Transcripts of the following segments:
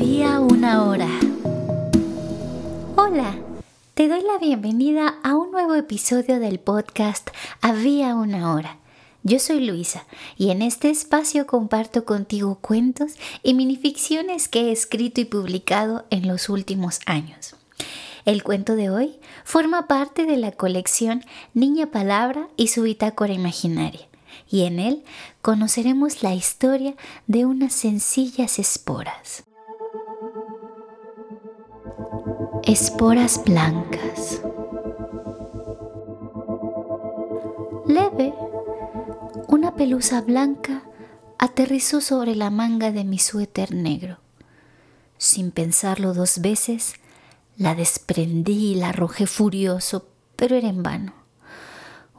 Había una hora. Hola, te doy la bienvenida a un nuevo episodio del podcast Había una hora. Yo soy Luisa y en este espacio comparto contigo cuentos y minificciones que he escrito y publicado en los últimos años. El cuento de hoy forma parte de la colección Niña Palabra y su bitácora imaginaria y en él conoceremos la historia de unas sencillas esporas. Esporas blancas. Leve, una pelusa blanca aterrizó sobre la manga de mi suéter negro. Sin pensarlo dos veces, la desprendí y la arrojé furioso, pero era en vano.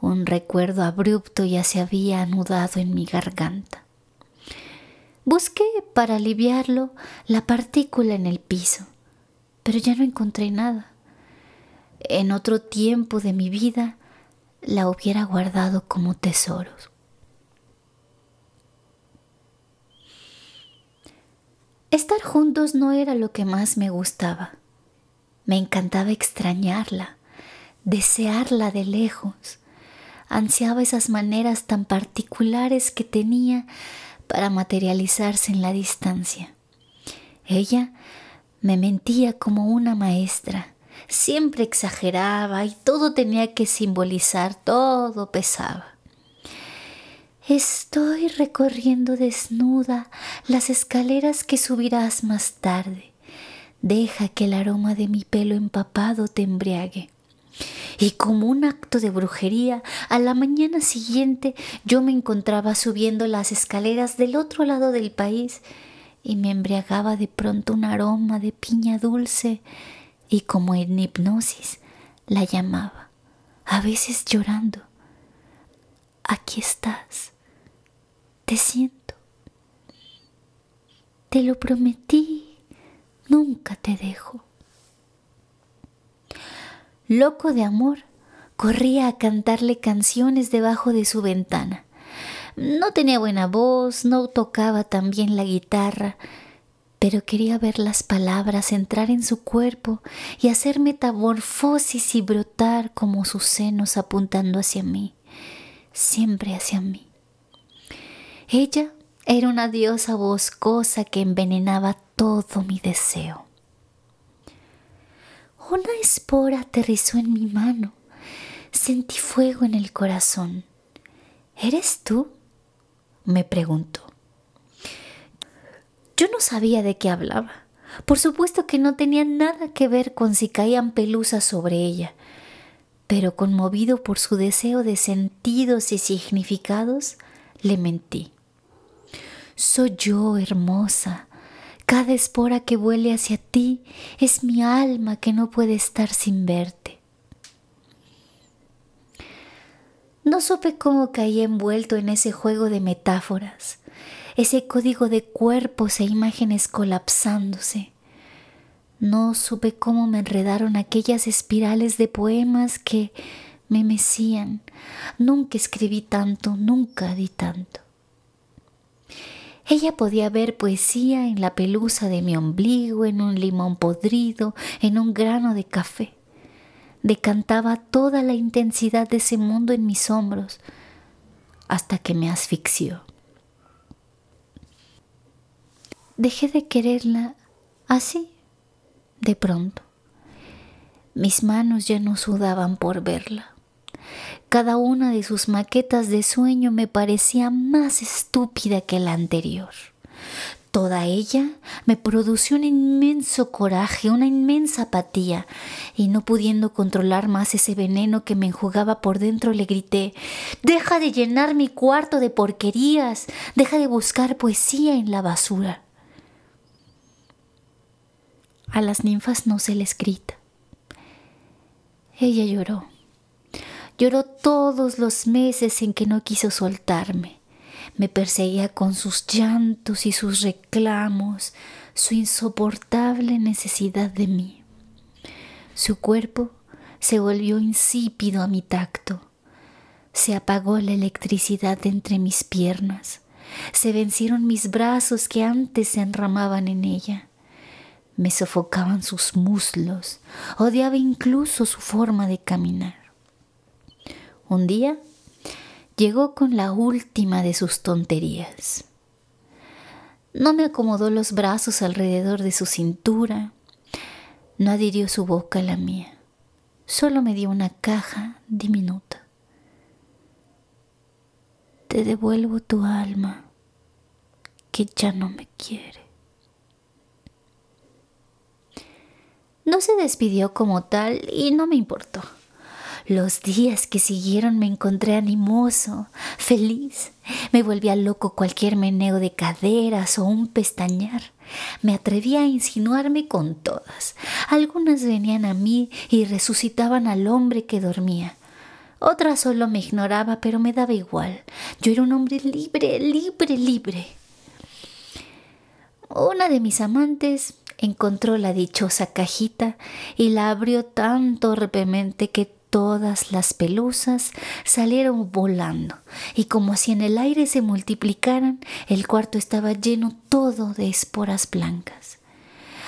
Un recuerdo abrupto ya se había anudado en mi garganta. Busqué para aliviarlo la partícula en el piso, pero ya no encontré nada. En otro tiempo de mi vida la hubiera guardado como tesoros. Estar juntos no era lo que más me gustaba. Me encantaba extrañarla, desearla de lejos, ansiaba esas maneras tan particulares que tenía para materializarse en la distancia. Ella me mentía como una maestra, siempre exageraba y todo tenía que simbolizar, todo pesaba. Estoy recorriendo desnuda las escaleras que subirás más tarde. Deja que el aroma de mi pelo empapado te embriague. Y como un acto de brujería, a la mañana siguiente yo me encontraba subiendo las escaleras del otro lado del país y me embriagaba de pronto un aroma de piña dulce y como en hipnosis la llamaba, a veces llorando. Aquí estás, te siento, te lo prometí, nunca te dejo loco de amor, corría a cantarle canciones debajo de su ventana. No tenía buena voz, no tocaba tan bien la guitarra, pero quería ver las palabras entrar en su cuerpo y hacer metamorfosis y brotar como sus senos apuntando hacia mí, siempre hacia mí. Ella era una diosa boscosa que envenenaba todo mi deseo. Una espora aterrizó en mi mano. Sentí fuego en el corazón. ¿Eres tú? Me preguntó. Yo no sabía de qué hablaba. Por supuesto que no tenía nada que ver con si caían pelusas sobre ella, pero conmovido por su deseo de sentidos y significados, le mentí. Soy yo, hermosa, cada espora que vuele hacia ti es mi alma que no puede estar sin verte. No supe cómo caí envuelto en ese juego de metáforas, ese código de cuerpos e imágenes colapsándose. No supe cómo me enredaron aquellas espirales de poemas que me mecían. Nunca escribí tanto, nunca di tanto. Ella podía ver poesía en la pelusa de mi ombligo, en un limón podrido, en un grano de café. Decantaba toda la intensidad de ese mundo en mis hombros hasta que me asfixió. Dejé de quererla así, de pronto. Mis manos ya no sudaban por verla. Cada una de sus maquetas de sueño me parecía más estúpida que la anterior. Toda ella me produjo un inmenso coraje, una inmensa apatía, y no pudiendo controlar más ese veneno que me enjugaba por dentro, le grité Deja de llenar mi cuarto de porquerías, deja de buscar poesía en la basura. A las ninfas no se les grita. Ella lloró. Lloró todos los meses en que no quiso soltarme. Me perseguía con sus llantos y sus reclamos, su insoportable necesidad de mí. Su cuerpo se volvió insípido a mi tacto. Se apagó la electricidad entre mis piernas. Se vencieron mis brazos que antes se enramaban en ella. Me sofocaban sus muslos, odiaba incluso su forma de caminar. Un día llegó con la última de sus tonterías. No me acomodó los brazos alrededor de su cintura, no adhirió su boca a la mía, solo me dio una caja diminuta. Te devuelvo tu alma, que ya no me quiere. No se despidió como tal y no me importó. Los días que siguieron me encontré animoso, feliz. Me volvía loco cualquier meneo de caderas o un pestañear. Me atrevía a insinuarme con todas. Algunas venían a mí y resucitaban al hombre que dormía. Otra solo me ignoraba, pero me daba igual. Yo era un hombre libre, libre, libre. Una de mis amantes encontró la dichosa cajita y la abrió tan torpemente que todas las pelusas salieron volando y como si en el aire se multiplicaran, el cuarto estaba lleno todo de esporas blancas.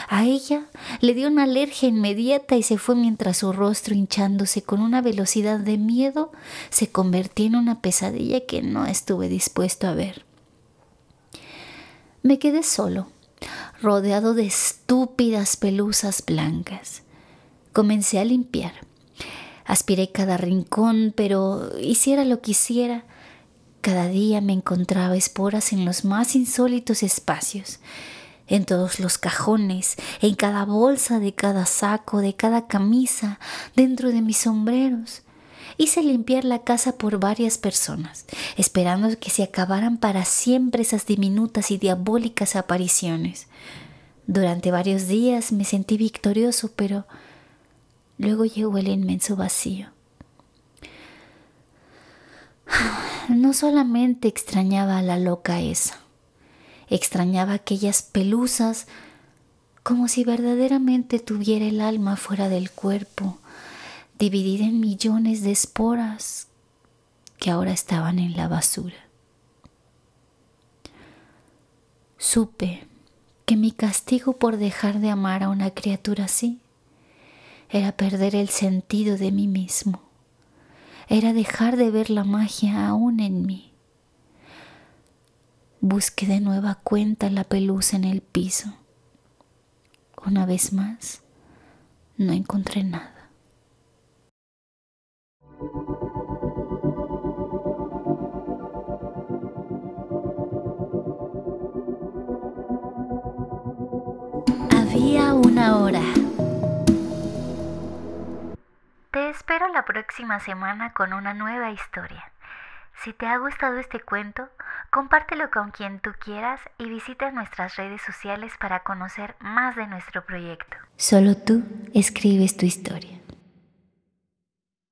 A ella le dio una alergia inmediata y se fue mientras su rostro hinchándose con una velocidad de miedo se convertía en una pesadilla que no estuve dispuesto a ver. Me quedé solo, rodeado de estúpidas pelusas blancas. Comencé a limpiar Aspiré cada rincón, pero hiciera lo que hiciera, cada día me encontraba esporas en los más insólitos espacios, en todos los cajones, en cada bolsa de cada saco, de cada camisa, dentro de mis sombreros. Hice limpiar la casa por varias personas, esperando que se acabaran para siempre esas diminutas y diabólicas apariciones. Durante varios días me sentí victorioso, pero Luego llegó el inmenso vacío. No solamente extrañaba a la loca esa, extrañaba aquellas pelusas como si verdaderamente tuviera el alma fuera del cuerpo, dividida en millones de esporas que ahora estaban en la basura. Supe que mi castigo por dejar de amar a una criatura así era perder el sentido de mí mismo, era dejar de ver la magia aún en mí. Busqué de nueva cuenta la pelusa en el piso. Una vez más, no encontré nada. Había una hora espero la próxima semana con una nueva historia. Si te ha gustado este cuento, compártelo con quien tú quieras y visita nuestras redes sociales para conocer más de nuestro proyecto. Solo tú escribes tu historia.